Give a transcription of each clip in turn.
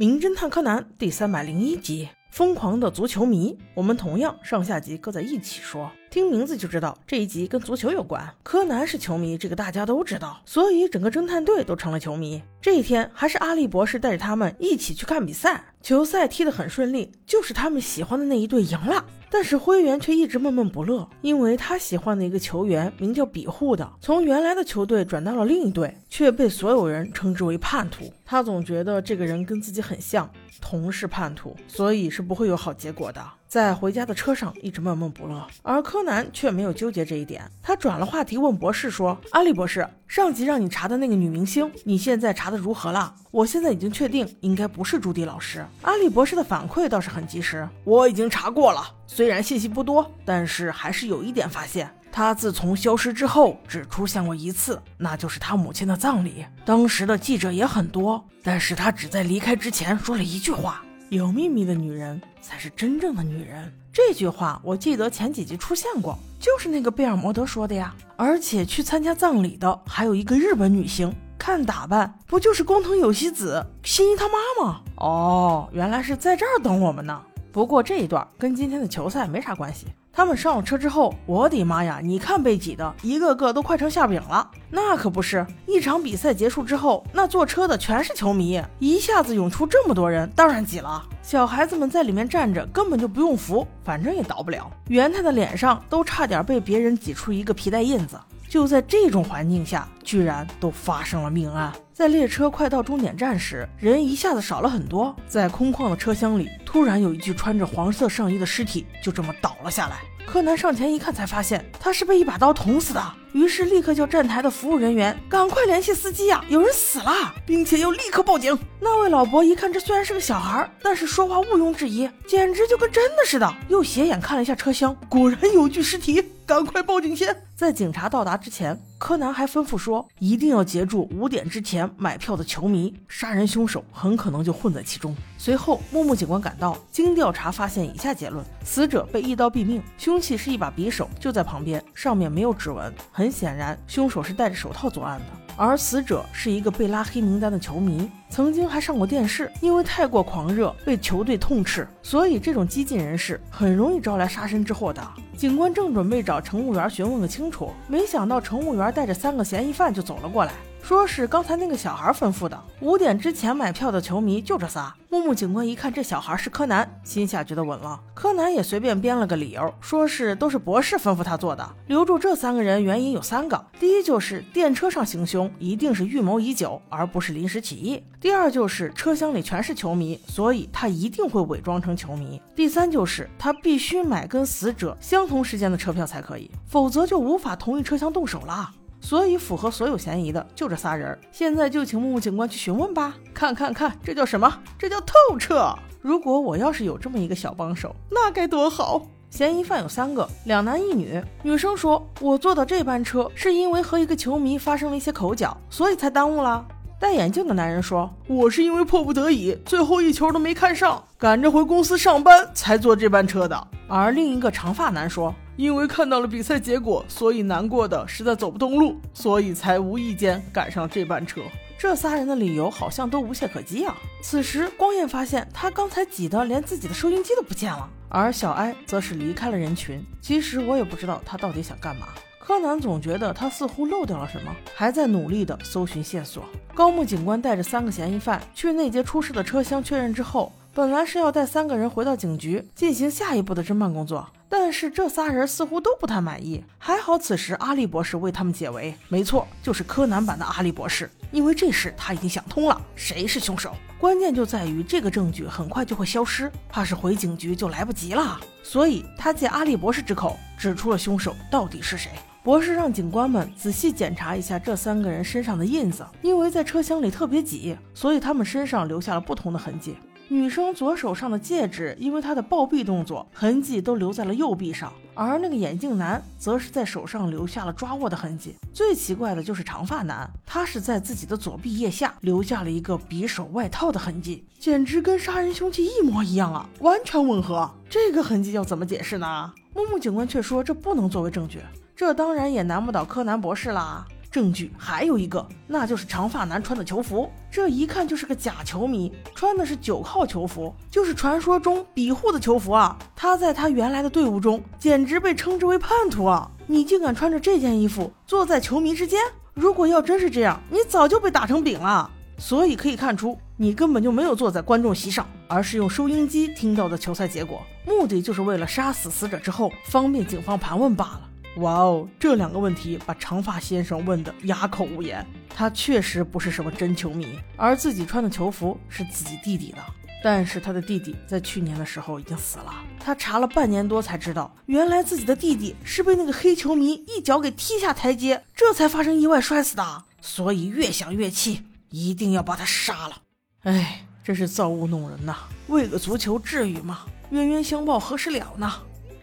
名侦探柯南第三百零一集：疯狂的足球迷。我们同样上下集搁在一起说，听名字就知道这一集跟足球有关。柯南是球迷，这个大家都知道，所以整个侦探队都成了球迷。这一天还是阿笠博士带着他们一起去看比赛，球赛踢得很顺利，就是他们喜欢的那一队赢了。但是灰原却一直闷闷不乐，因为他喜欢的一个球员名叫比护的，从原来的球队转到了另一队，却被所有人称之为叛徒。他总觉得这个人跟自己很像，同是叛徒，所以是不会有好结果的。在回家的车上一直闷闷不乐，而柯南却没有纠结这一点。他转了话题问博士说：“阿笠博士，上级让你查的那个女明星，你现在查的如何了？我现在已经确定，应该不是朱迪老师。”阿笠博士的反馈倒是很及时，我已经查过了，虽然信息不多，但是还是有一点发现。他自从消失之后，只出现过一次，那就是他母亲的葬礼。当时的记者也很多，但是他只在离开之前说了一句话。有秘密的女人才是真正的女人。这句话我记得前几集出现过，就是那个贝尔摩德说的呀。而且去参加葬礼的还有一个日本女星，看打扮不就是工藤有希子、新一他妈吗？哦，原来是在这儿等我们呢。不过这一段跟今天的球赛没啥关系。他们上了车之后，我的妈呀！你看被挤的，一个个都快成馅饼了。那可不是，一场比赛结束之后，那坐车的全是球迷，一下子涌出这么多人，当然挤了。小孩子们在里面站着，根本就不用扶，反正也倒不了。元太的脸上都差点被别人挤出一个皮带印子。就在这种环境下，居然都发生了命案。在列车快到终点站时，人一下子少了很多。在空旷的车厢里，突然有一具穿着黄色上衣的尸体就这么倒了下来。柯南上前一看，才发现他是被一把刀捅死的。于是立刻叫站台的服务人员赶快联系司机呀，有人死了，并且要立刻报警。那位老伯一看，这虽然是个小孩，但是说话毋庸置疑，简直就跟真的似的。又斜眼看了一下车厢，果然有具尸体，赶快报警先。在警察到达之前，柯南还吩咐说，一定要截住五点之前买票的球迷，杀人凶手很可能就混在其中。随后，木木警官赶到，经调查发现以下结论：死者被一刀毙命，凶器是一把匕首，就在旁边，上面没有指纹。很显然，凶手是戴着手套作案的。而死者是一个被拉黑名单的球迷，曾经还上过电视，因为太过狂热被球队痛斥，所以这种激进人士很容易招来杀身之祸的。警官正准备找乘务员询问个清楚，没想到乘务员带着三个嫌疑犯就走了过来。说是刚才那个小孩吩咐的，五点之前买票的球迷就这仨。木木警官一看这小孩是柯南，心下觉得稳了。柯南也随便编了个理由，说是都是博士吩咐他做的。留住这三个人原因有三个：第一就是电车上行凶一定是预谋已久，而不是临时起意；第二就是车厢里全是球迷，所以他一定会伪装成球迷；第三就是他必须买跟死者相同时间的车票才可以，否则就无法同一车厢动手了。所以符合所有嫌疑的就这仨人，现在就请木木警官去询问吧，看看看，这叫什么？这叫透彻。如果我要是有这么一个小帮手，那该多好！嫌疑犯有三个，两男一女。女生说：“我坐的这班车是因为和一个球迷发生了一些口角，所以才耽误了。”戴眼镜的男人说：“我是因为迫不得已，最后一球都没看上，赶着回公司上班才坐这班车的。”而另一个长发男说。因为看到了比赛结果，所以难过的实在走不动路，所以才无意间赶上这班车。这仨人的理由好像都无懈可击啊！此时，光彦发现他刚才挤得连自己的收音机都不见了，而小哀则是离开了人群。其实我也不知道他到底想干嘛。柯南总觉得他似乎漏掉了什么，还在努力的搜寻线索。高木警官带着三个嫌疑犯去那节出事的车厢确认之后，本来是要带三个人回到警局进行下一步的侦办工作。但是这仨人似乎都不太满意，还好此时阿笠博士为他们解围，没错，就是柯南版的阿笠博士。因为这事他已经想通了，谁是凶手？关键就在于这个证据很快就会消失，怕是回警局就来不及了。所以他借阿笠博士之口指出了凶手到底是谁。博士让警官们仔细检查一下这三个人身上的印子，因为在车厢里特别挤，所以他们身上留下了不同的痕迹。女生左手上的戒指，因为她的暴毙动作，痕迹都留在了右臂上；而那个眼镜男，则是在手上留下了抓握的痕迹。最奇怪的就是长发男，他是在自己的左臂腋下留下了一个匕首外套的痕迹，简直跟杀人凶器一模一样啊，完全吻合。这个痕迹要怎么解释呢？木木警官却说这不能作为证据，这当然也难不倒柯南博士啦。证据还有一个，那就是长发男穿的囚服，这一看就是个假球迷，穿的是九号囚服，就是传说中比护的囚服啊。他在他原来的队伍中，简直被称之为叛徒啊！你竟敢穿着这件衣服坐在球迷之间？如果要真是这样，你早就被打成饼了。所以可以看出，你根本就没有坐在观众席上，而是用收音机听到的球赛结果，目的就是为了杀死死者之后方便警方盘问罢了。哇哦，这两个问题把长发先生问得哑口无言。他确实不是什么真球迷，而自己穿的球服是自己弟弟的。但是他的弟弟在去年的时候已经死了，他查了半年多才知道，原来自己的弟弟是被那个黑球迷一脚给踢下台阶，这才发生意外摔死的。所以越想越气。一定要把他杀了！哎，真是造物弄人呐！为个足球至于吗？冤冤相报何时了呢？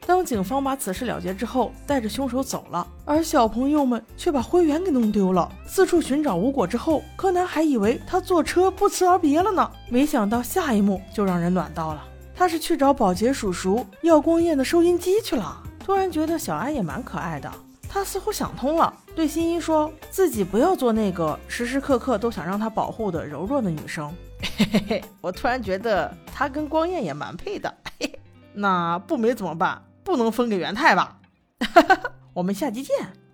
当警方把此事了结之后，带着凶手走了，而小朋友们却把灰原给弄丢了，四处寻找无果之后，柯南还以为他坐车不辞而别了呢。没想到下一幕就让人暖到了，他是去找保洁叔叔要光彦的收音机去了。突然觉得小安也蛮可爱的。他似乎想通了，对新一说自己不要做那个时时刻刻都想让他保护的柔弱的女生。嘿嘿嘿，我突然觉得他跟光彦也蛮配的。嘿嘿，那不美怎么办？不能分给元太吧？我们下集见。